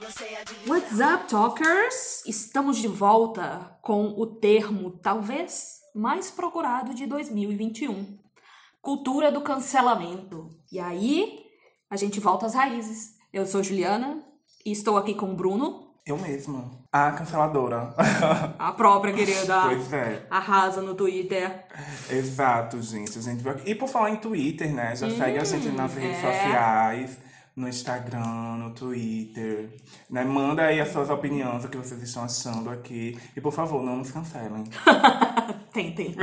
What's up, talkers? Estamos de volta com o termo talvez mais procurado de 2021: cultura do cancelamento. E aí, a gente volta às raízes. Eu sou Juliana e estou aqui com o Bruno. Eu mesma. A canceladora. A própria querida. pois é. Arrasa no Twitter. Exato, gente. Gente. E por falar em Twitter, né? Já segue a gente nas redes é. sociais, no Instagram, no Twitter. Né? Manda aí as suas opiniões, o que vocês estão achando aqui. E por favor, não nos cancelem. Tentem.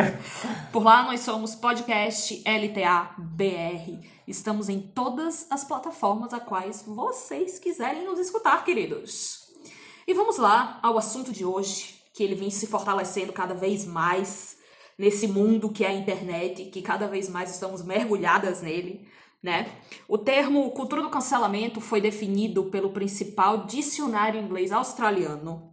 Por lá nós somos podcast LTA BR. Estamos em todas as plataformas a quais vocês quiserem nos escutar, queridos. E vamos lá ao assunto de hoje, que ele vem se fortalecendo cada vez mais nesse mundo que é a internet, que cada vez mais estamos mergulhadas nele, né? O termo cultura do cancelamento foi definido pelo principal dicionário inglês australiano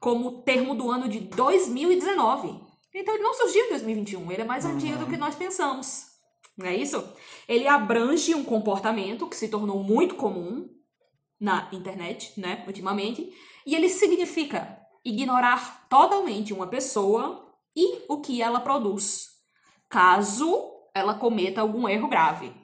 como termo do ano de 2019. Então ele não surgiu em 2021, ele é mais antigo do que nós pensamos. Não é isso? Ele abrange um comportamento que se tornou muito comum na internet, né, ultimamente, e ele significa ignorar totalmente uma pessoa e o que ela produz, caso ela cometa algum erro grave.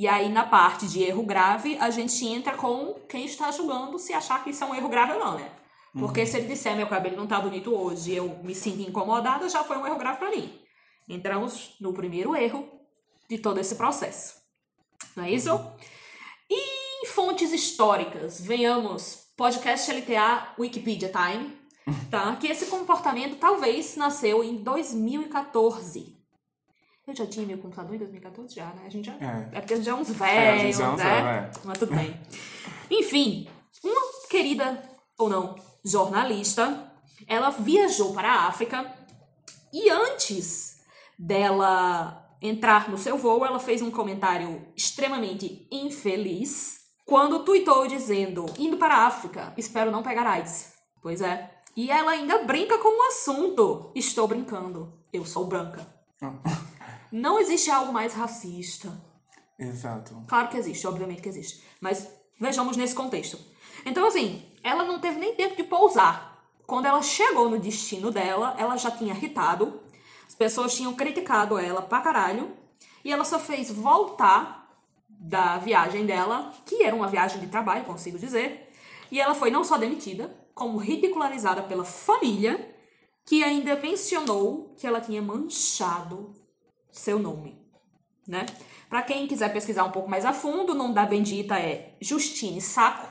E aí, na parte de erro grave, a gente entra com quem está julgando se achar que isso é um erro grave ou não, né? Porque se ele disser meu cabelo não tá bonito hoje e eu me sinto incomodada, já foi um erro grave para mim. Entramos no primeiro erro de todo esse processo. Não é isso? E em fontes históricas, venhamos podcast LTA Wikipedia Time, tá? Que esse comportamento talvez nasceu em 2014. Eu já tinha meu computador em 2014 já, né? A gente já É. é porque a gente já é uns É, velhos, já é uns né? é. Mas tudo bem. Enfim, uma querida ou não jornalista, ela viajou para a África e antes dela entrar no seu voo, ela fez um comentário extremamente infeliz quando tweetou dizendo: indo para a África, espero não pegar AIDS. Pois é. E ela ainda brinca com o assunto. Estou brincando. Eu sou branca. Não existe algo mais racista. Exato. Claro que existe, obviamente que existe. Mas vejamos nesse contexto. Então, assim, ela não teve nem tempo de pousar. Quando ela chegou no destino dela, ela já tinha irritado. As pessoas tinham criticado ela pra caralho. E ela só fez voltar da viagem dela, que era uma viagem de trabalho, consigo dizer. E ela foi não só demitida, como ridicularizada pela família, que ainda mencionou que ela tinha manchado seu nome, né? Pra quem quiser pesquisar um pouco mais a fundo, o nome da bendita é Justine Saco,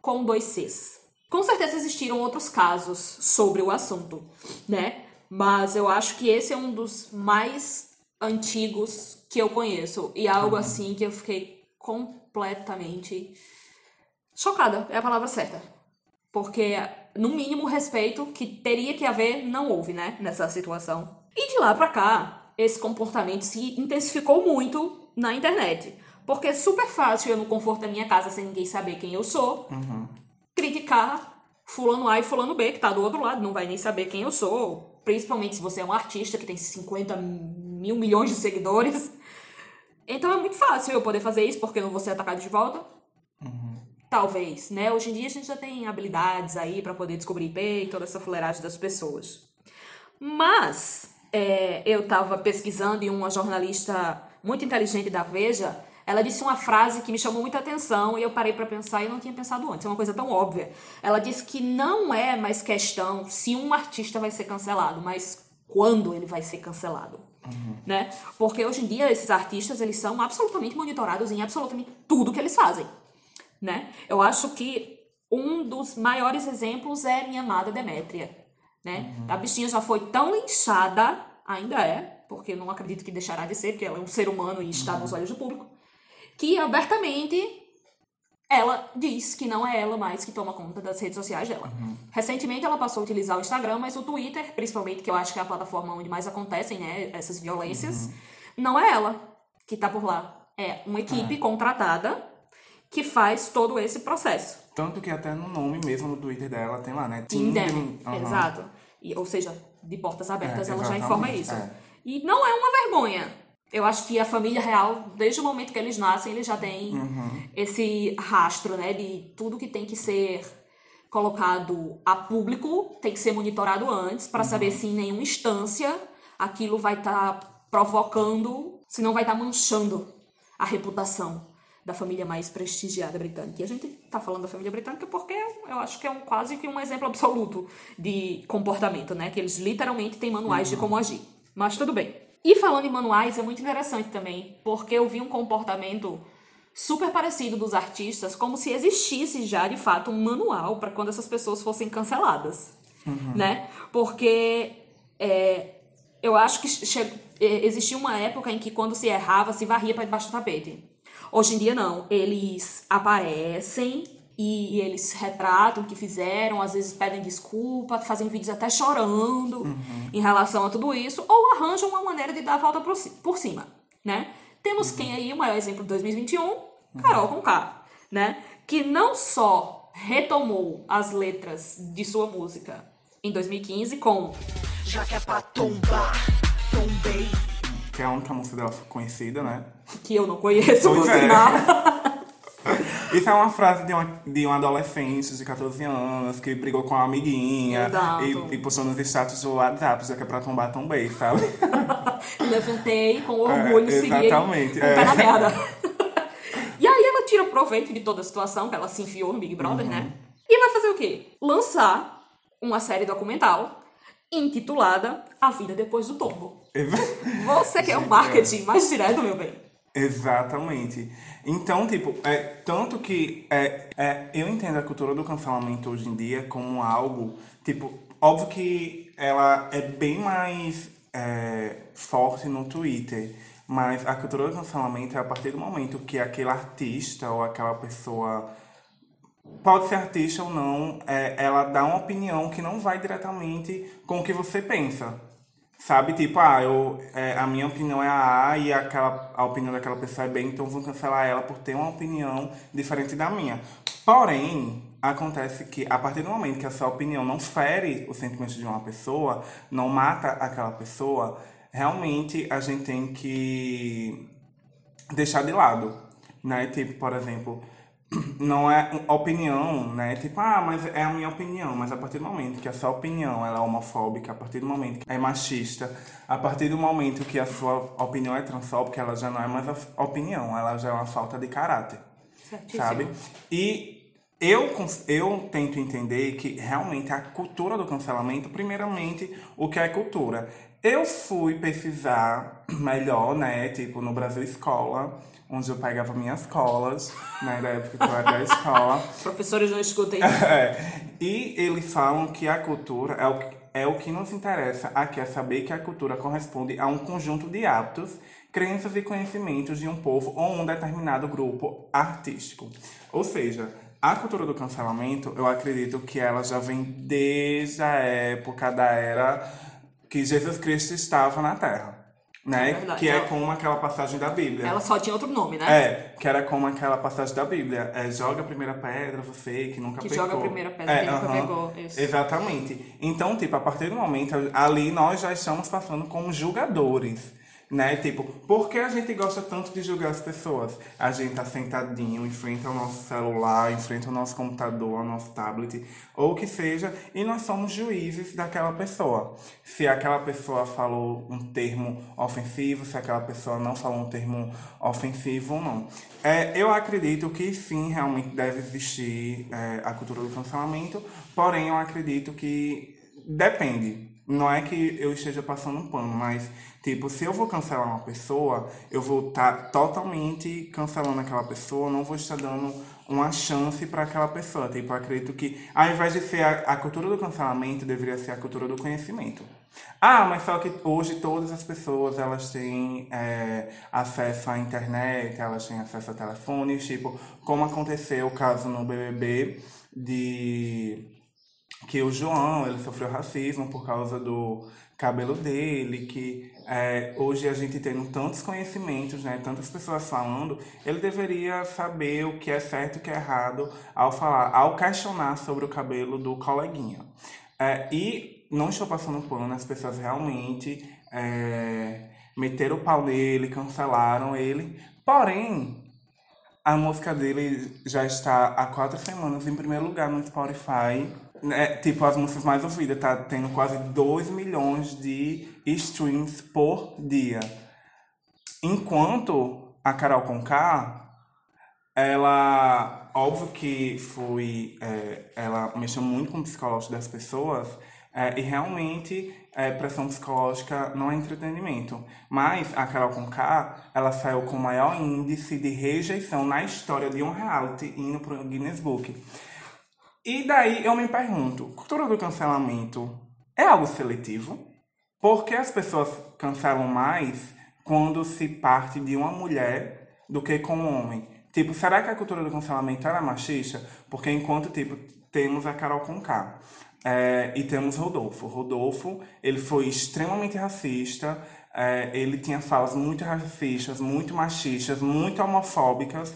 com dois Cs. Com certeza existiram outros casos sobre o assunto, né? Mas eu acho que esse é um dos mais antigos que eu conheço. E algo assim que eu fiquei completamente chocada, é a palavra certa. Porque, no mínimo, respeito que teria que haver não houve, né? Nessa situação. E de lá pra cá, esse comportamento se intensificou muito na internet. Porque é super fácil eu, no conforto da minha casa, sem ninguém saber quem eu sou, criticar fulano A e fulano B, que tá do outro lado, não vai nem saber quem eu sou. Principalmente se você é um artista que tem 50 mil milhões de seguidores. Então é muito fácil eu poder fazer isso, porque eu não vou ser atacado de volta. Talvez, né? Hoje em dia a gente já tem habilidades aí pra poder descobrir IP e toda essa fuleiragem das pessoas. Mas é, eu tava pesquisando e uma jornalista muito inteligente da Veja, ela disse uma frase que me chamou muita atenção e eu parei pra pensar e não tinha pensado antes. É uma coisa tão óbvia. Ela disse que não é mais questão se um artista vai ser cancelado, mas quando ele vai ser cancelado. Né? Porque hoje em dia esses artistas eles são absolutamente monitorados em absolutamente tudo que eles fazem né? Eu acho que um dos maiores exemplos é minha amada Demétria, né? A bichinha já foi tão linchada, ainda é, porque eu não acredito que deixará de ser, porque ela é um ser humano e está nos olhos do público, que abertamente ela diz que não é ela mais que toma conta das redes sociais dela. Recentemente ela passou a utilizar o Instagram, mas o Twitter, principalmente, que eu acho que é a plataforma onde mais acontecem, né, essas violências, não é ela que tá por lá. É uma equipe contratada que faz todo esse processo. Tanto que até no nome mesmo no Twitter dela tem lá, né? Them. Aham. Exato. E, ou seja, de portas abertas, É, ela já informa isso. é. E não é uma vergonha Eu acho que a família real, desde o momento que eles nascem, eles já têm esse rastro, né? De tudo que tem que ser colocado a público, tem que ser monitorado antes, para saber se em nenhuma instância aquilo vai estar provocando, se não vai estar manchando a reputação da família mais prestigiada britânica. E a gente tá falando da família britânica porque eu acho que é um, quase que um exemplo absoluto de comportamento, né? Que eles literalmente têm manuais de como agir. Mas tudo bem. E falando em manuais, é muito interessante também, porque eu vi um comportamento super parecido dos artistas, como se existisse já de fato um manual para quando essas pessoas fossem canceladas, né? Porque é, eu acho que é, existia uma época em que quando se errava se varria para debaixo do tapete. Hoje em dia não, eles aparecem e, e eles retratam o que fizeram, às vezes pedem desculpa, fazem vídeos até chorando em relação a tudo isso, ou arranjam uma maneira de dar a volta por, ci- por cima, né? Temos quem aí, o maior exemplo de 2021, Carol Conká, né? Que não só retomou as letras de sua música em 2015 com Já que é pra tombar, tombei. Que é a única música dela conhecida, né? que eu não conheço, por Pois é. sinal. Isso é uma frase de, uma, de um adolescente de 14 anos que brigou com uma amiguinha Exato. e, e postou nos status do WhatsApp, já que é pra tombar, tombei, sabe? Levantei com orgulho, É, segui exatamente, com é. pé na merda. e aí ela tira proveito de toda a situação que ela se enfiou no Big Brother, né? Uhum. E vai fazer o quê? Lançar uma série documental intitulada A Vida Depois do Tombo. Você que é o marketing mais direto, meu bem. Exatamente. Então, tipo, é, tanto que é, é, eu entendo a cultura do cancelamento hoje em dia como algo, tipo, óbvio que ela é bem mais é, forte no Twitter, mas a cultura do cancelamento é a partir do momento que aquele artista ou aquela pessoa pode ser artista ou não, é, ela dá uma opinião que não vai diretamente com o que você pensa. Sabe, tipo, ah, eu, é, a minha opinião é a A e aquela, a opinião daquela pessoa é B, então vou cancelar ela por ter uma opinião diferente da minha. Porém, acontece que a partir do momento que a sua opinião não fere os sentimentos de uma pessoa, não mata aquela pessoa, realmente a gente tem que deixar de lado, né? Tipo, por exemplo, não é opinião, né? Tipo, ah, mas é a minha opinião. Mas a partir do momento que a sua opinião ela é homofóbica, a partir do momento que é machista, a partir do momento que a sua opinião é transfóbica, ela já não é mais a opinião, ela já é uma falta de caráter, Certíssimo. sabe? E eu, eu tento entender que realmente a cultura do cancelamento, primeiramente, o que é cultura? Eu fui pesquisar melhor, né? Tipo, no Brasil Escola, onde eu pegava minhas colas, né? Da época que eu era da escola. Professores não escutem. É, e eles falam que a cultura é o, que- é o que nos interessa aqui, é saber que a cultura corresponde a um conjunto de hábitos, crenças e conhecimentos de um povo ou um determinado grupo artístico. Ou seja, a cultura do cancelamento, eu acredito que ela já vem desde a época da era que Jesus Cristo estava na Terra. É Né? verdade. que é como aquela passagem da Bíblia. Ela só tinha outro nome, né? É, que era como aquela passagem da Bíblia. É, joga a primeira pedra, você que nunca Que pegou. joga a primeira pedra, quem nunca aham. pegou, isso. Exatamente. Então, tipo, a partir do momento, ali nós já estamos passando como julgadores. Né? Tipo, por que a gente gosta tanto de julgar as pessoas? A gente tá sentadinho em frente ao nosso celular, em frente ao nosso computador, ao nosso tablet, ou o que seja, e nós somos juízes daquela pessoa. Se aquela pessoa falou um termo ofensivo, se aquela pessoa não falou um termo ofensivo ou não. É, eu acredito que sim, realmente deve existir é, a cultura do cancelamento, porém eu acredito que depende. Não é que eu esteja passando um pano, mas, tipo, se eu vou cancelar uma pessoa, eu vou estar totalmente cancelando aquela pessoa, não vou estar dando uma chance para aquela pessoa. Tipo, acredito que, ao invés de ser a, a cultura do cancelamento, deveria ser a cultura do conhecimento. Ah, mas só que hoje todas as pessoas, elas têm é, acesso à internet, elas têm acesso a telefones, tipo, como aconteceu o caso no BBB de que o João ele sofreu racismo por causa do cabelo dele, que é, hoje a gente tendo tantos conhecimentos, né, tantas pessoas falando, ele deveria saber o que é certo e o que é errado ao falar, ao questionar sobre o cabelo do coleguinha. É, e não estou passando pano, as pessoas realmente é, meteram o pau nele, cancelaram ele. Porém, a música dele já está há quatro semanas em primeiro lugar no Spotify. É, tipo, as músicas mais ouvidas, tá tendo quase 2 milhões de streams por dia. Enquanto a Carol Conká, ela, óbvio que foi, é, ela mexeu muito com o psicológico das pessoas, é, e realmente é, pressão psicológica não é entretenimento. Mas a Carol Conká, ela saiu com o maior índice de rejeição na história de um reality indo pro Guinness Book. E daí eu me pergunto, cultura do cancelamento é algo seletivo? Por que as pessoas cancelam mais quando se parte de uma mulher do que com um homem? Tipo, será que a cultura do cancelamento era machista? Porque enquanto, tipo, temos a Carol Conká é, e temos Rodolfo. Rodolfo, ele foi extremamente racista, é, ele tinha falas muito racistas, muito machistas, muito homofóbicas.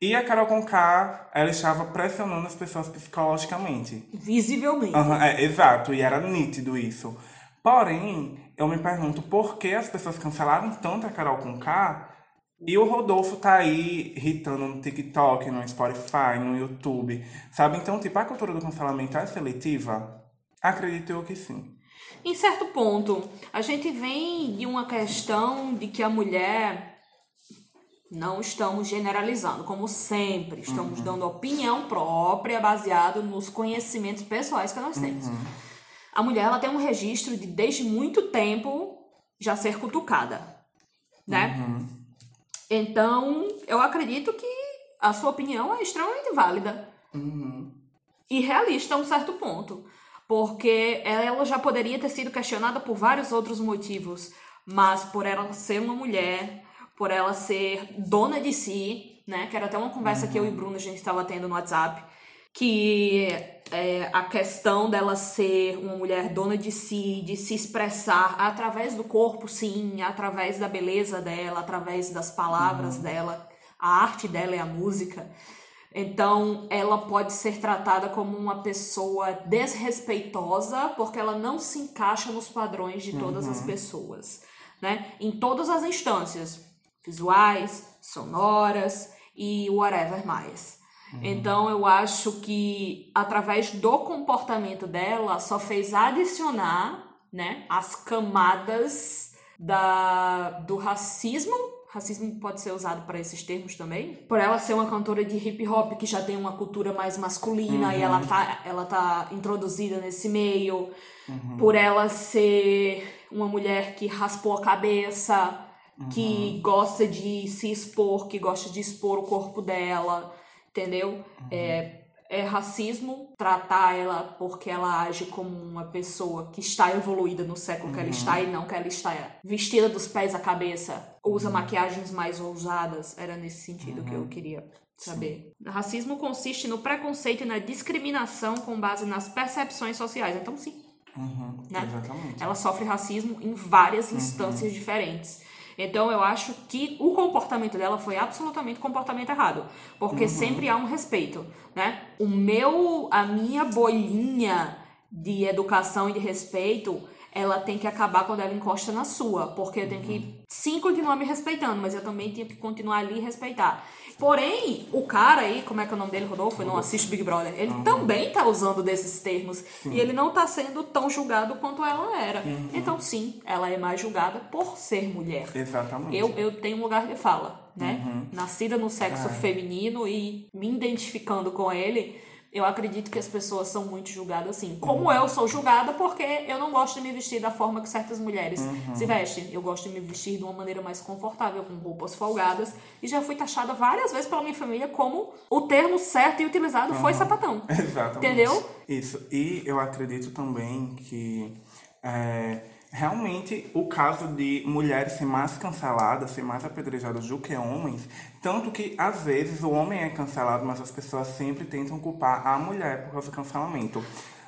E a Carol Conká, ela estava pressionando as pessoas psicologicamente. Visivelmente. Uhum, é, exato, e era nítido isso. Porém, eu me pergunto por que as pessoas cancelaram tanto a Carol Conká e o Rodolfo tá aí irritando no TikTok, no Spotify, no YouTube, sabe? Então, tipo, a cultura do cancelamento é seletiva? Acredito eu que sim. Em certo ponto, a gente vem de uma questão de que a mulher não estamos generalizando, como sempre, estamos dando opinião própria baseado nos conhecimentos pessoais que nós temos. A mulher ela tem um registro de desde muito tempo já ser cutucada, né? Então, eu acredito que a sua opinião é extremamente válida e realista a um certo ponto. Porque ela já poderia ter sido questionada por vários outros motivos, mas por ela ser uma mulher, por ela ser dona de si, né? Que era até uma conversa que eu e Bruno a gente estava tendo no WhatsApp, que é, a questão dela ser uma mulher dona de si, de se expressar através do corpo, sim, através da beleza dela, através das palavras dela, a arte dela é a música. Então, ela pode ser tratada como uma pessoa desrespeitosa porque ela não se encaixa nos padrões de todas as pessoas, né? Em todas as instâncias, visuais, sonoras e whatever mais. Então, eu acho que através do comportamento dela só fez adicionar, né, as camadas da do racismo Racismo pode ser usado para esses termos também. Por ela ser uma cantora de hip hop que já tem uma cultura mais masculina e ela tá, ela tá introduzida nesse meio. Por ela ser uma mulher que raspou a cabeça, que gosta de se expor, que gosta de expor o corpo dela, entendeu? É, é racismo tratar ela porque ela age como uma pessoa que está evoluída no século que ela está e não que ela está vestida dos pés à cabeça, usa maquiagens mais ousadas. Era nesse sentido que eu queria saber. Racismo consiste no preconceito e na discriminação com base nas percepções sociais. Então, sim, Uhum, né? Exatamente. ela sofre racismo em várias instâncias diferentes. Então eu acho que o comportamento dela foi absolutamente comportamento errado, porque sempre há um respeito, né? O meu, a minha bolinha de educação e de respeito, ela tem que acabar quando ela encosta na sua, porque eu tenho que sim continuar me respeitando, mas eu também tenho que continuar ali e respeitar. Porém, o cara aí, como é que é o nome dele, Rodolfo? Eu não assisto Big Brother. Ele também tá usando desses termos. E ele não tá sendo tão julgado quanto ela era. Então, sim, ela é mais julgada por ser mulher. Exatamente. Eu, eu tenho um lugar de fala, né? Nascida no sexo feminino e me identificando com ele, eu acredito que as pessoas são muito julgadas assim. Como eu sou julgada porque eu não gosto de me vestir da forma que certas mulheres se vestem. Eu gosto de me vestir de uma maneira mais confortável, com roupas folgadas. E já fui taxada várias vezes pela minha família como o termo certo e utilizado foi sapatão. Exatamente. Entendeu? Isso. E eu acredito também que é, realmente o caso de mulheres ser mais canceladas, ser mais apedrejadas do que homens, tanto que às vezes o homem é cancelado, mas as pessoas sempre tentam culpar a mulher por causa do cancelamento.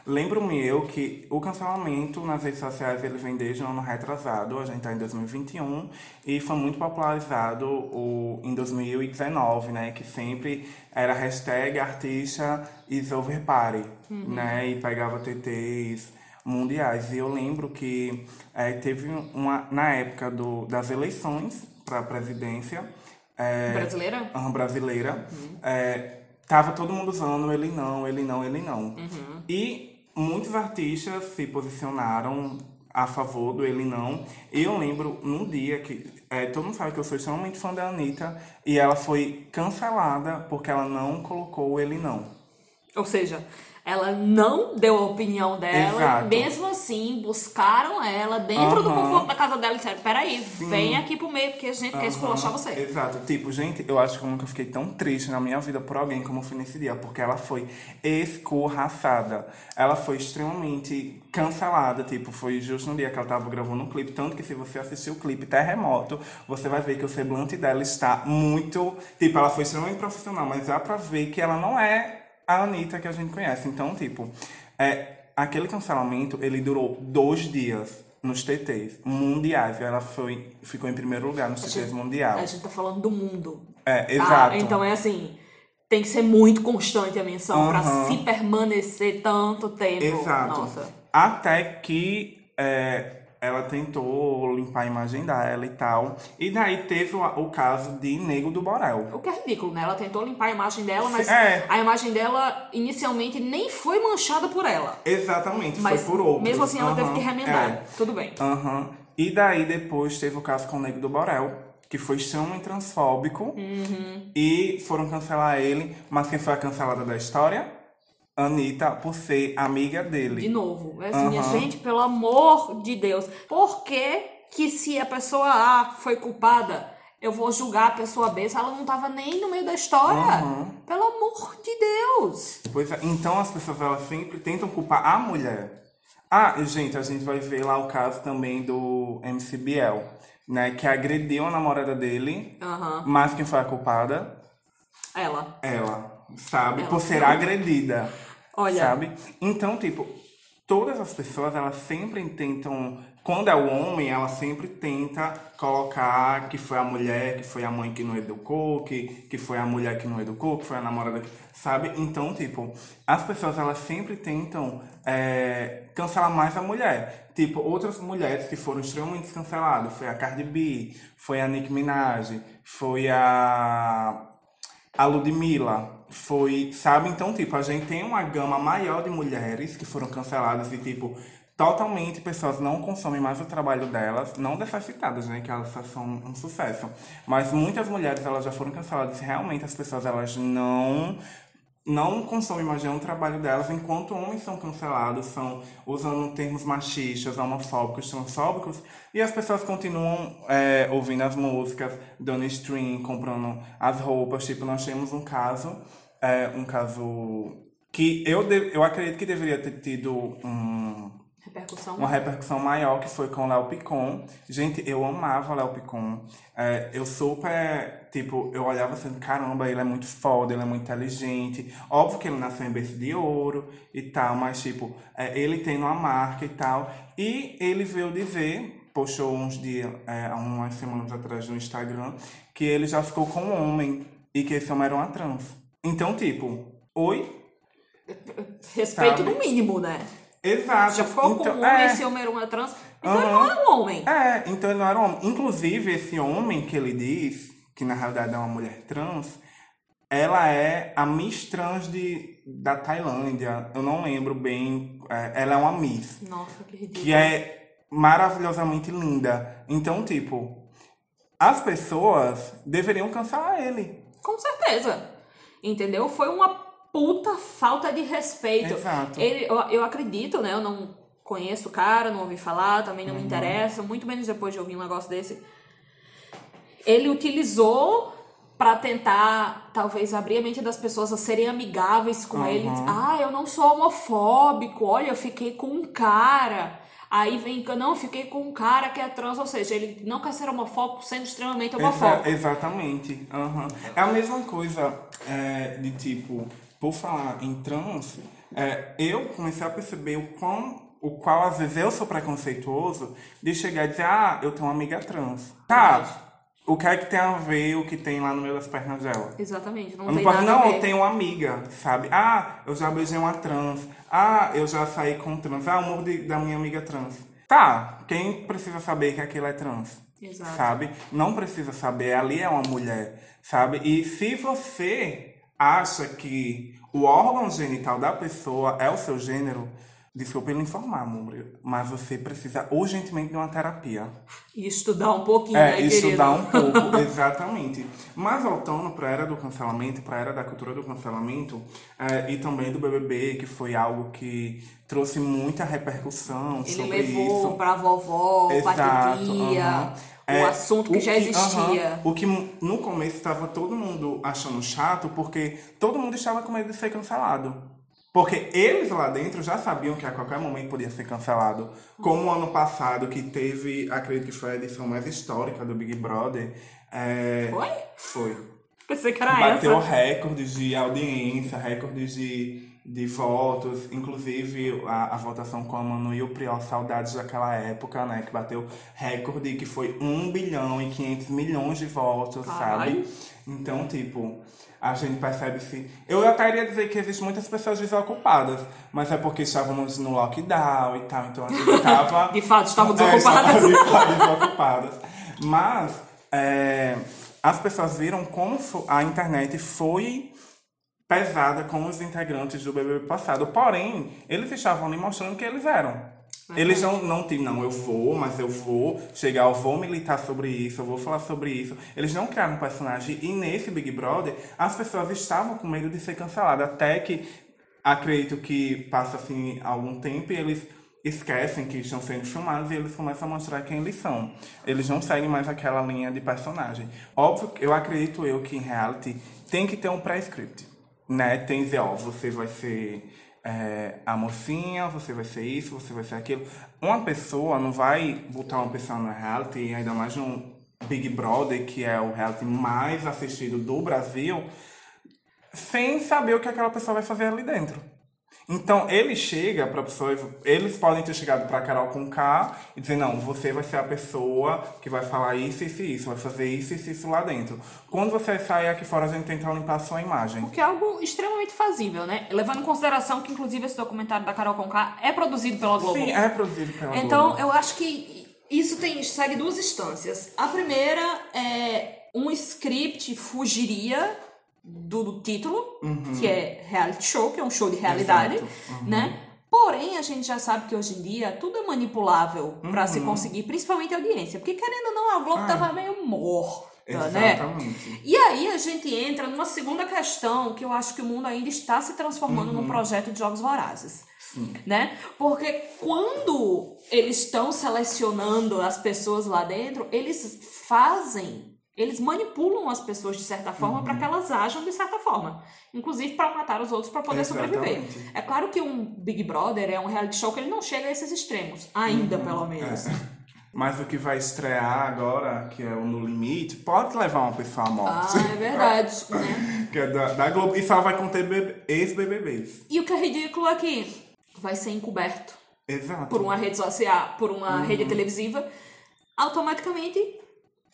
Lembro-me eu que o cancelamento nas redes sociais ele vem desde o ano retrasado, a gente está em 2021, e foi muito popularizado o, em 2019, né? Que sempre era hashtag artista is over party, né? E pegava TTs mundiais. E eu lembro que é, teve uma, na época do, das eleições para a presidência. É, Brasileira? brasileira. é, tava todo mundo usando ele não, ele não, ele não. E muitos artistas se posicionaram a favor do ele não. E eu lembro num dia que é, todo mundo sabe que eu sou extremamente fã da Anitta e ela foi cancelada porque ela não colocou ele não. Ou seja, ela não deu a opinião dela, Exato. mesmo assim, buscaram ela dentro do Aham. conforto da casa dela e disseram: peraí, vem aqui pro meio, porque a gente quer esculachar você. Exato. Tipo, gente, eu acho que eu nunca fiquei tão triste na minha vida por alguém como foi nesse dia, porque ela foi escorraçada. Ela foi extremamente cancelada, tipo, foi justo no dia que ela tava gravando um clipe, tanto que se você assistir o clipe Terremoto, você vai ver que o semblante dela está muito, tipo, ela foi extremamente profissional, mas dá pra ver que ela não é a Anitta que a gente conhece. Então, tipo, é, aquele cancelamento, ele durou dois dias nos TTs mundiais. Ela foi, ficou em primeiro lugar nos TTs mundial. A gente tá falando do mundo. É, tá? exato. Então é assim. Tem que ser muito constante a menção pra Aham. se permanecer tanto tempo. Exato. Nossa. Até que é, ela tentou limpar a imagem dela e tal. E daí teve o, o caso de Nego do Borel. O que é ridículo, né? Ela tentou limpar a imagem dela, mas É. a imagem dela inicialmente nem foi manchada por ela. Exatamente, Mas foi por outros. mesmo assim ela teve que remendar. é. Tudo bem. Aham. E daí depois teve o caso com o Nego do Borel, que foi extremamente transfóbico. Uhum. E foram cancelar ele. Mas quem foi a cancelada da história? Anitta, por ser amiga dele. De novo. É assim, Aham. gente, pelo amor de Deus. Por que que se a pessoa A foi culpada, eu vou julgar a pessoa B se ela não tava nem no meio da história? Aham. Pelo amor de Deus. Pois é, então as pessoas elas sempre tentam culpar a mulher. Ah, gente, a gente vai ver lá o caso também do MC Biel, né? Que agrediu a namorada dele, Aham. mas quem foi a culpada? Ela. Ela, sabe? Ela. Por ser agredida. Olha. Sabe? Então, tipo, todas as pessoas, elas sempre tentam. Quando é o homem, ela sempre tenta colocar que foi a mulher, que foi a mãe que não educou, que, que foi a mulher que não educou, que foi a namorada. Sabe? Então, tipo, as pessoas, elas sempre tentam é, cancelar mais a mulher. Tipo, outras mulheres que foram extremamente canceladas. Foi a Cardi B, foi a Nicki Minaj, foi a a Ludmilla foi, sabe? Então, tipo, a gente tem uma gama maior de mulheres que foram canceladas e, tipo, totalmente pessoas não consomem mais o trabalho delas, não necessitadas, né? Que elas são um sucesso. Mas muitas mulheres, elas já foram canceladas realmente as pessoas, elas não não consomem mais o trabalho delas, enquanto homens são cancelados, são usando termos machistas, homofóbicos, transfóbicos, e as pessoas continuam é, ouvindo as músicas, dando stream, comprando as roupas. Tipo, nós temos um caso, é, um caso que eu, eu acredito que deveria ter tido um, Repercussão. uma repercussão maior que foi com o Léo Picon. Gente, eu amava o Léo Picon. É, eu super, tipo, eu olhava assim, caramba, ele é muito foda, ele é muito inteligente. Óbvio que ele nasceu em berço de ouro e tal, mas, tipo, é, ele tem uma marca e tal. E ele veio dizer, postou uns dias, é, umas semanas atrás no Instagram, que ele já ficou com um homem e que esse homem era uma trans. Então, tipo, oi? Respeito Sabe? no mínimo, né? Exato. Já ficou Então, um homem, é. esse homem era uma trans. Então ele Aham. não é um homem. É, então ele não era um homem. Inclusive, esse homem que ele diz, que na realidade é uma mulher trans, ela é a Miss Trans de, da Tailândia. Eu não lembro bem. é, ela é uma Miss. Nossa, que ridículo. Que é maravilhosamente linda. Então, tipo, as pessoas deveriam cancelar ele. Com certeza. Entendeu? Foi uma puta falta de respeito. Exato. Ele, eu, eu acredito, né? Eu não conheço o cara, não ouvi falar, também Uhum. não me interessa, muito menos depois de ouvir um negócio desse. Ele utilizou pra tentar, talvez, abrir a mente das pessoas a serem amigáveis com ele. Uhum. Ah, eu não sou homofóbico, olha, eu fiquei com um cara. Aí vem, não, eu fiquei com um cara que é trans, ou seja, ele não quer ser homofóbico sendo extremamente homofóbico. Exa- exatamente. aham. É a mesma coisa é, de tipo, por falar em trans, é, eu comecei a perceber o quão. O qual às vezes eu sou preconceituoso de chegar e dizer, ah, eu tenho uma amiga trans. Tá, o que é que tem a ver o que tem lá no meio das pernas dela? Exatamente, não Eu não tem a não, eu tenho uma amiga, sabe? Ah, eu já beijei uma trans. Ah, eu já saí com trans. Ah, o amor de- da minha amiga trans. Tá, quem precisa saber que aquilo é trans? Exato. Sabe? Não precisa saber, ali é uma mulher, sabe? E se você acha que o órgão genital da pessoa é o seu gênero, desculpa ele informar, amor, mas você precisa urgentemente de uma terapia. E estudar um pouquinho, É, né, estudar querido? um pouco, exatamente. Mas voltando para a era do cancelamento, para a era da cultura do cancelamento, é, e também do BBB, que foi algo que trouxe muita repercussão Ele sobre levou isso. pra vovó, pra Exato, tia, aham. O É, assunto que já existia. aham, o que no começo estava todo mundo achando chato, porque todo mundo estava com medo de ser cancelado. Porque eles lá dentro já sabiam que a qualquer momento podia ser cancelado. Como o ano passado, que teve, acredito que foi a edição mais histórica do Big Brother. é, Foi? Foi. Pensei que era Bateu essa. recordes de audiência, recordes de, de votos, inclusive a, a votação com a Manu e o Prior, saudades daquela época, né? Que bateu recorde que foi 1 bilhão e 500 milhões de votos, Caralho. sabe? Então, tipo, a gente percebe se. Eu até iria dizer que existem muitas pessoas desocupadas, mas é porque estávamos no lockdown e tal, então a gente tava. De fato, estavam É, desocupadas. estavam de fato desocupadas. Mas é, as pessoas viram como a internet foi pesada com os integrantes do BBB passado. Porém, eles estavam ali mostrando que eles eram. Eles não, não tinham, não, eu vou, mas eu vou chegar, eu vou militar sobre isso, eu vou falar sobre isso. Eles não criaram um personagem e nesse Big Brother as pessoas estavam com medo de ser canceladas. Até que acredito que passa assim algum tempo e eles esquecem que estão sendo filmados e eles começam a mostrar quem eles são. Eles não seguem mais aquela linha de personagem. Óbvio, eu acredito eu que em reality tem que ter um pré-script, né? Tem dizer, ó, você vai ser é, a mocinha, você vai ser isso, você vai ser aquilo. Uma pessoa não vai botar uma pessoa no reality, ainda mais num Big Brother, que é o reality mais assistido do Brasil, sem saber o que aquela pessoa vai fazer ali dentro. Então, ele chega pra pessoa, eles podem ter chegado pra Carol com K e dizer, não, você vai ser a pessoa que vai falar isso, isso e isso, vai fazer isso, isso isso lá dentro. Quando você sair aqui fora, a gente tenta limpar a sua imagem. Que é algo extremamente fazível, né? Levando em consideração que, inclusive, esse documentário da Carol Conká é produzido pela Globo. Sim, é produzido pela Então, Globo. eu acho que isso tem, segue duas instâncias. A primeira é um script fugiria do, do título, que é reality show, que é um show de realidade, Uhum. Uhum. né? Porém, a gente já sabe que hoje em dia tudo é manipulável Uhum. se conseguir, principalmente audiência. Porque, querendo ou não, a Globo Ah. tava meio morta, né? Exatamente. E aí a gente entra numa segunda questão que eu acho que o mundo ainda está se transformando num projeto de jogos vorazes. Né? Porque quando eles estão selecionando as pessoas lá dentro, eles fazem, eles manipulam as pessoas de certa forma para que elas ajam de certa forma. Inclusive para matar os outros para poder sobreviver. É claro que um Big Brother é um reality show que ele não chega a esses extremos. Ainda, pelo menos. É. Mas o que vai estrear agora, que é o No Limite, pode levar uma pessoa à morte. Ah, é verdade. né? Que é da, da Globo. E só vai conter ex-BBBs. E o que é ridículo é que vai ser encoberto Exato. por uma rede social, por uma rede televisiva, automaticamente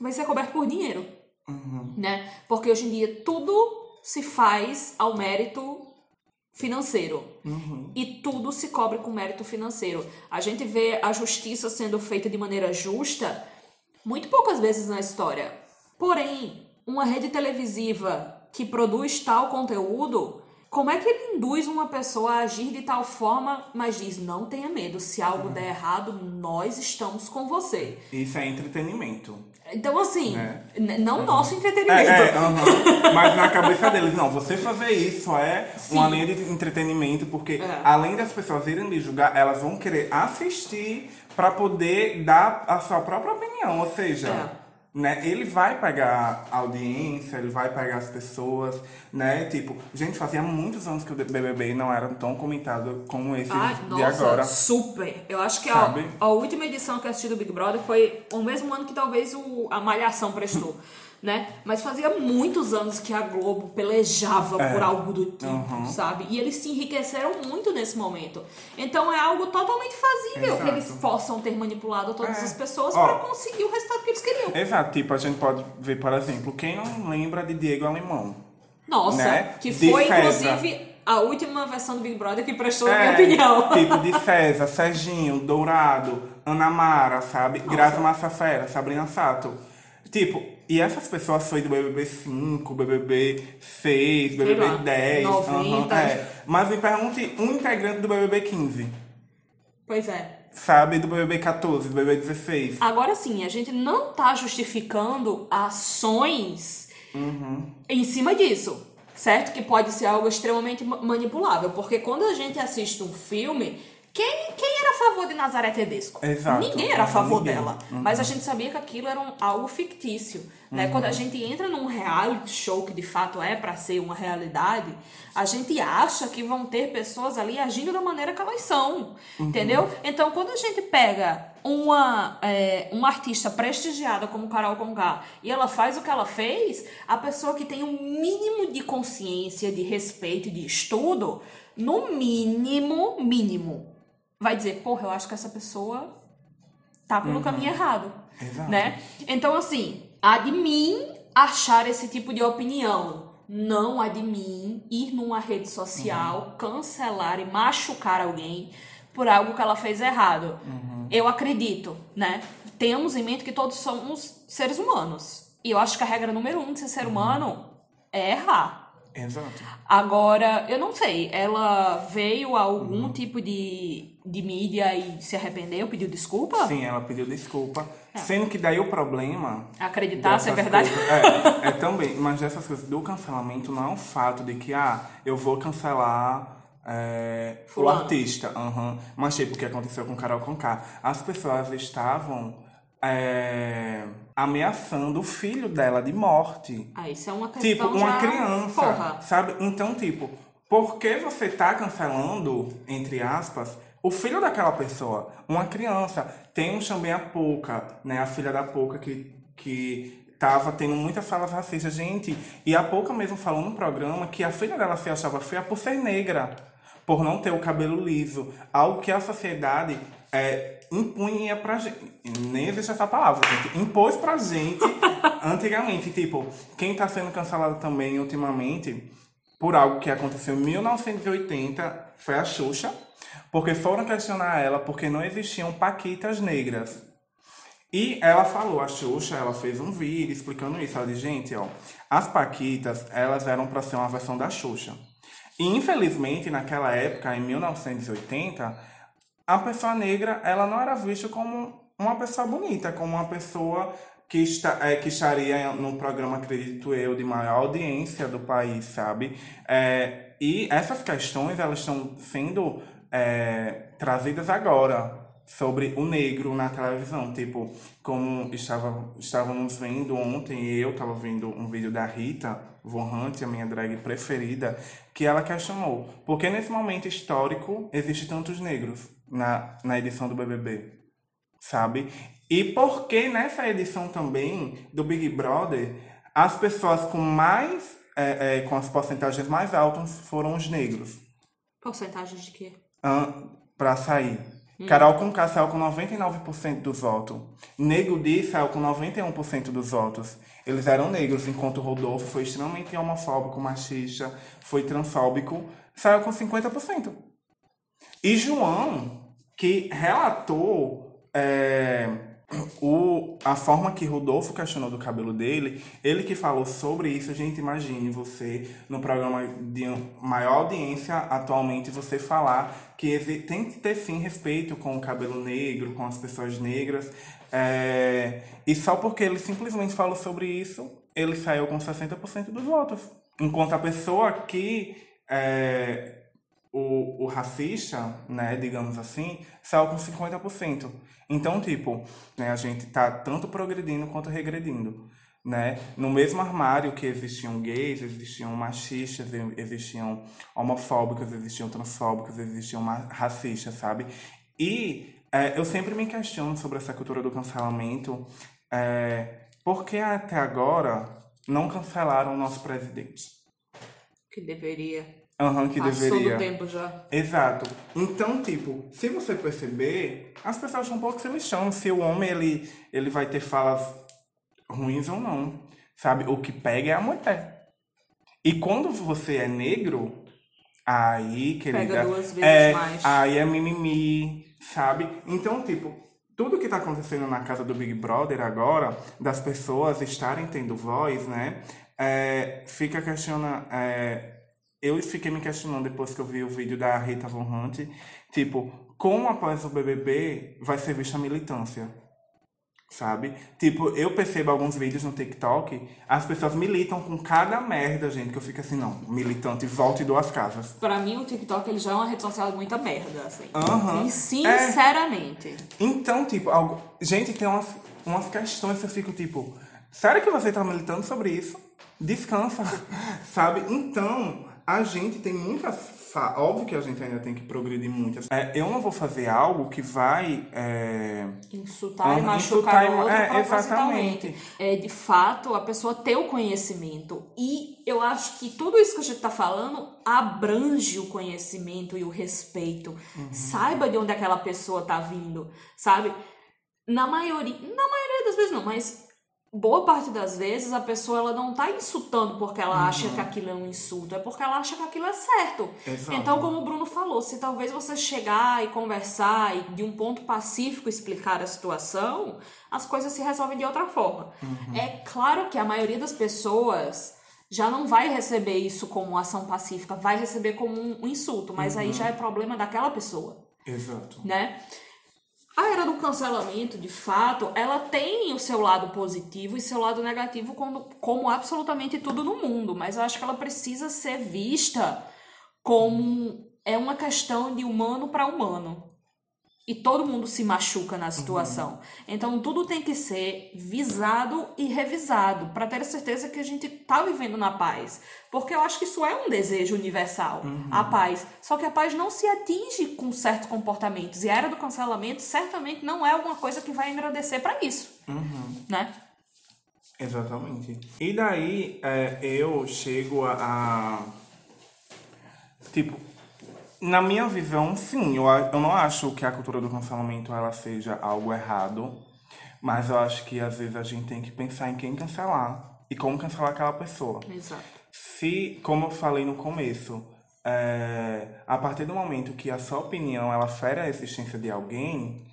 vai ser coberto por dinheiro, né? Porque hoje em dia tudo se faz ao mérito financeiro e tudo se cobre com mérito financeiro. A gente vê a justiça sendo feita de maneira justa muito poucas vezes na história. Porém, uma rede televisiva que produz tal conteúdo, como é que ele induz uma pessoa a agir de tal forma, mas diz: não tenha medo, se algo der errado, nós estamos com você. Isso é entretenimento. Então, assim, É. não nosso É, entretenimento. é, aham. mas na cabeça deles, não, você fazer isso é Sim. uma linha de entretenimento, porque É. além das pessoas irem lhe julgar, elas vão querer assistir pra poder dar a sua própria opinião, ou seja, É. né, ele vai pegar a audiência, ele vai pegar as pessoas, né, tipo, gente, fazia muitos anos que o BBB não era tão comentado como esse Ai, de nossa, agora. super. Eu acho que a, a última edição que eu assisti do Big Brother foi o mesmo ano que talvez o, a Malhação prestou, né? Mas fazia muitos anos que a Globo pelejava É. por algo do tipo, Uhum. sabe? E eles se enriqueceram muito nesse momento. Então é algo totalmente fazível que Exato. eles possam ter manipulado todas É. as pessoas Ó. pra conseguir o resultado que eles queriam. Exato, tipo, a gente pode ver, por exemplo, quem não lembra de Diego Alemão? Nossa, Né? que foi, inclusive, a última versão do Big Brother que prestou a É, minha opinião. Tipo, de César, Serginho, Dourado, Ana Mara, sabe? Graça Massafera, Sabrina Sato. Tipo, e essas pessoas foi do BBB 5, BBB 6, BBB lá, 10. 90. aham, é. Mas me pergunte um integrante do BBB 15, Pois é. sabe? Do BBB 14, do BBB 16. Agora sim, a gente não tá justificando ações em cima disso, certo? Que pode ser algo extremamente ma- manipulável, porque quando a gente assiste um filme, quem, quem era a favor de Nazaré Tedesco? Exato. Ninguém era a favor Ninguém. dela, mas a gente sabia que aquilo era um- algo fictício, né? Quando a gente entra num reality show que de fato é pra ser uma realidade, a gente acha que vão ter pessoas ali agindo da maneira que elas são, entendeu? Então, quando a gente pega uma, é, uma artista prestigiada como Carol Conká e ela faz o que ela fez, a pessoa que tem um mínimo de consciência, de respeito e de estudo, no mínimo, mínimo, vai dizer, porra, eu acho que essa pessoa tá pelo caminho errado, Exato. né? Então, assim, há de mim achar esse tipo de opinião. Não há de mim ir numa rede social, cancelar e machucar alguém por algo que ela fez errado. Eu acredito, né? Tenhamos em mente que todos somos seres humanos. E eu acho que a regra número um de ser ser humano é errar. Exato. Agora, eu não sei, ela veio a algum tipo de, de mídia e se arrependeu, pediu desculpa? Sim, ela pediu desculpa. Sendo que daí o problema Acreditar se é verdade? coisas- é, é também, mas dessas coisas do cancelamento não é o fato de que, ah, eu vou cancelar é, o artista. aham. Mas tipo, o que aconteceu com Carol Conká? As pessoas estavam é, ameaçando o filho dela de morte. Ah, isso é uma questão Tipo, uma já- criança, Porra. sabe? Então, tipo, por que você tá cancelando, entre aspas, o filho daquela pessoa? Uma criança. Tem um também a Pouca, né? A filha da Pouca que, que tava tendo muitas falas racistas. Gente, e a Pouca mesmo falou no programa que a filha dela se achava feia por ser negra, por não ter o cabelo liso. Algo que a sociedade é, impunha pra gente. Nem existe essa palavra, gente. Impôs pra gente antigamente. Tipo, quem tá sendo cancelado também ultimamente por algo que aconteceu em 1980 foi a Xuxa. Porque foram questionar ela porque não existiam paquitas negras. E ela falou, a Xuxa, ela fez um vídeo explicando isso. Ela disse, gente, ó, as paquitas, elas eram para ser uma versão da Xuxa. E infelizmente, naquela época, em 1980, a pessoa negra, ela não era vista como uma pessoa bonita, como uma pessoa que, está, é, que estaria no programa, acredito eu, de maior audiência do país, sabe? É, e essas questões, elas estão sendo é, trazidas agora sobre o negro na televisão. Tipo, como estava, estávamos vendo ontem, eu estava vendo um vídeo da Rita Von Hunt, a minha drag preferida, que ela questionou por que nesse momento histórico existe tantos negros na, na edição do BBB, sabe? E por que nessa edição também do Big Brother as pessoas com mais, é, é, com as porcentagens mais altas foram os negros Porcentagem de quê? para sair. Carol Conká saiu com 99% dos votos. Nego Di saiu com 91% dos votos. Eles eram negros, enquanto Rodolfo foi extremamente homofóbico, machista, foi transfóbico, saiu com 50%. E João, que relatou é, o, a forma que Rodolfo questionou do cabelo dele, ele que falou sobre isso, gente, imagine você no programa de maior audiência atualmente, você falar que tem que ter sim respeito com o cabelo negro, com as pessoas negras, é, e só porque ele simplesmente falou sobre isso, ele saiu com 60% dos votos. Enquanto a pessoa que é, o, o racista, né, digamos assim, saiu com 50%. Então, tipo, né, a gente tá tanto progredindo quanto regredindo. Né? No mesmo armário que existiam gays, existiam machistas, existiam homofóbicos, existiam transfóbicos, existiam racistas, sabe? E é, eu sempre me questiono sobre essa cultura do cancelamento, é, por que até agora não cancelaram o nosso presidente? Que deveria. Aham, que Passou deveria. do tempo já. Exato. Então, tipo, se você perceber, as pessoas estão um pouco se lixando se o homem ele, ele vai ter falas ruins ou não. Sabe? O que pega é a mulher. E quando você é negro, aí, querida. duas vezes é, mais. Aí é mimimi, sabe? Então, tipo, tudo que tá acontecendo na casa do Big Brother agora, das pessoas estarem tendo voz, né? É, fica questiona. É, eu fiquei me questionando depois que eu vi o vídeo da Rita Von Hunt, tipo, como após o BBB vai ser vista a militância? Sabe? Tipo, eu percebo alguns vídeos no TikTok, as pessoas militam com cada merda, gente, que eu fico assim, não, militante, volte duas casas. Pra mim, o TikTok ele já é uma rede social de muita merda, assim. Aham. E, sinceramente. Então, tipo, algo... gente, tem umas, umas questões que eu fico tipo, sério que você tá militando sobre isso? Descansa, sabe? Então, a gente tem muitas. fa- Óbvio que a gente ainda tem que progredir muitas. É, eu não vou fazer algo que vai. é, Insultar e Aham, machucar insultar outro é, exatamente. É, de fato, a pessoa ter o conhecimento. E eu acho que tudo isso que a gente tá falando abrange o conhecimento e o respeito. Uhum. Saiba de onde aquela pessoa tá vindo, sabe? Na maioria, na maioria das vezes não, mas boa parte das vezes a pessoa ela não tá insultando porque ela acha que aquilo é um insulto, é porque ela acha que aquilo é certo. Uhum. Exato. Então, como o Bruno falou, se talvez você chegar e conversar e de um ponto pacífico explicar a situação, as coisas se resolvem de outra forma. Uhum. É claro que a maioria das pessoas já não vai receber isso como ação pacífica, vai receber como um, um insulto, mas Uhum. aí já é problema daquela pessoa Exato. né? A era do cancelamento, de fato, ela tem o seu lado positivo e seu lado negativo como, como absolutamente tudo no mundo, mas eu acho que ela precisa ser vista como é uma questão de humano para humano. E todo mundo se machuca na situação. Então tudo tem que ser visado e revisado para ter certeza que a gente tá vivendo na paz. Porque eu acho que isso é um desejo universal, a paz. Só que a paz não se atinge com certos comportamentos. E a era do cancelamento certamente não é alguma coisa que vai engrandecer para isso, né? Exatamente. E daí é, eu chego a, a- Tipo, na minha visão, sim, eu, eu não acho que a cultura do cancelamento ela seja algo errado, mas eu acho que às vezes a gente tem que pensar em quem cancelar e como cancelar aquela pessoa. Exato. Se, como eu falei no começo, é, a partir do momento que a sua opinião ela fere a existência de alguém,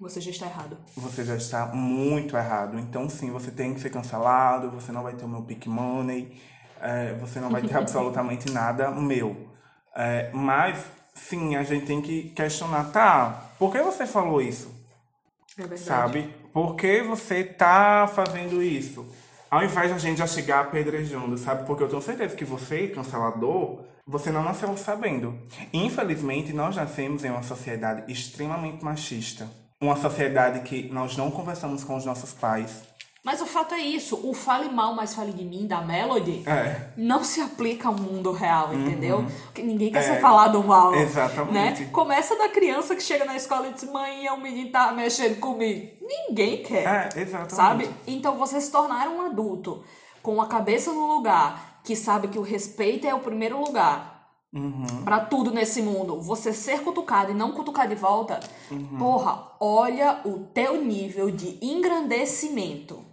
Você já está errado. você já está muito errado. Então, sim, você tem que ser cancelado, você não vai ter o meu pick money, é, você não vai ter absolutamente nada meu. É, mas, sim, a gente tem que questionar, tá, por que você falou isso? É verdade. Sabe? Por que você tá fazendo isso? Ao invés de a gente já chegar apedrejando, sabe? Porque eu tenho certeza que você, cancelador, você não nasceu sabendo. Infelizmente, nós nascemos em uma sociedade extremamente machista. Uma sociedade que nós não conversamos com os nossos pais. Mas o fato é isso, o fale mal, mas fale de mim, da Melody, É. não se aplica ao mundo real, entendeu? Porque ninguém quer É, ser falado mal. exatamente. Né? Começa da criança que chega na escola e diz, mãe, o menino tá mexendo comigo. Ninguém quer. É, exatamente. Sabe? Então você se tornar um adulto com a cabeça no lugar, que sabe que o respeito é o primeiro lugar. Pra tudo nesse mundo, você ser cutucado e não cutucar de volta, porra, olha o teu nível de engrandecimento.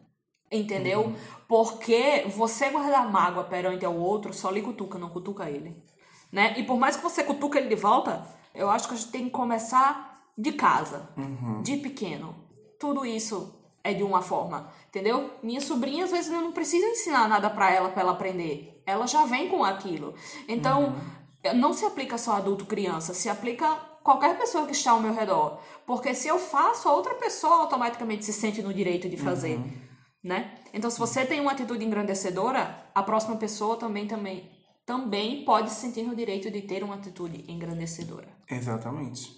Entendeu? Porque você guardar mágoa perante ao outro só lhe cutuca, não cutuca ele. Né? E por mais que você cutuca ele de volta, eu acho que a gente tem que começar de casa, de pequeno. Tudo isso é de uma forma, entendeu? Minha sobrinha às vezes eu não preciso ensinar nada pra ela pra ela aprender. Ela já vem com aquilo. Então, não se aplica só adulto criança, se aplica qualquer pessoa que está ao meu redor. Porque se eu faço, a outra pessoa automaticamente se sente no direito de fazer, né? Então, se você tem uma atitude engrandecedora, a próxima pessoa também também também pode se sentir no direito de ter uma atitude engrandecedora. Exatamente.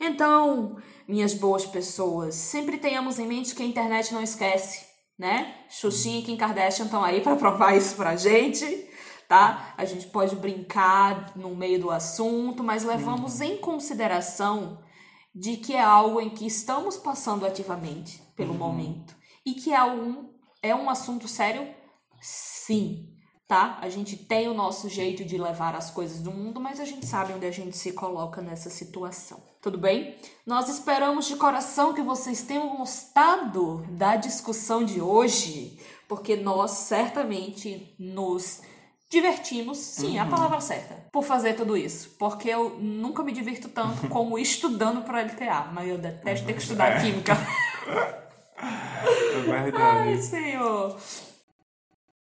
Então, minhas boas pessoas, sempre tenhamos em mente que a internet não esquece, né? Xuxinha e Kim Kardashian estão aí para provar isso pra gente, tá? A gente pode brincar no meio do assunto, mas levamos em consideração de que é algo em que estamos passando ativamente pelo momento e que é um, é um assunto sério, sim, tá? A gente tem o nosso jeito de levar as coisas do mundo, mas a gente sabe onde a gente se coloca nessa situação. Tudo bem? Nós esperamos de coração que vocês tenham gostado da discussão de hoje, porque nós certamente nos divertimos, sim, é a palavra certa, por fazer tudo isso. Porque eu nunca me divirto tanto como estudando para LTA, mas eu detesto ter que estudar química. É. Ai, senhor.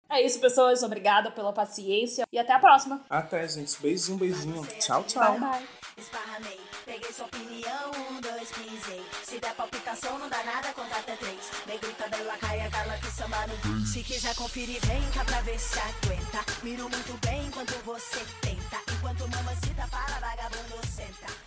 É isso, pessoas. Obrigada pela paciência e até a próxima. Até, gente. Beijinho, beijinho. Tchau, tchau. Bye, bye. Esparramei, peguei sua opinião, um, dois, pisei. Se der palpitação, não dá nada, conta até três. Negrita dela que samba no Se quiser conferir, vem cá pra ver se aguenta. Miro muito bem enquanto você tenta. Enquanto vagabundo senta.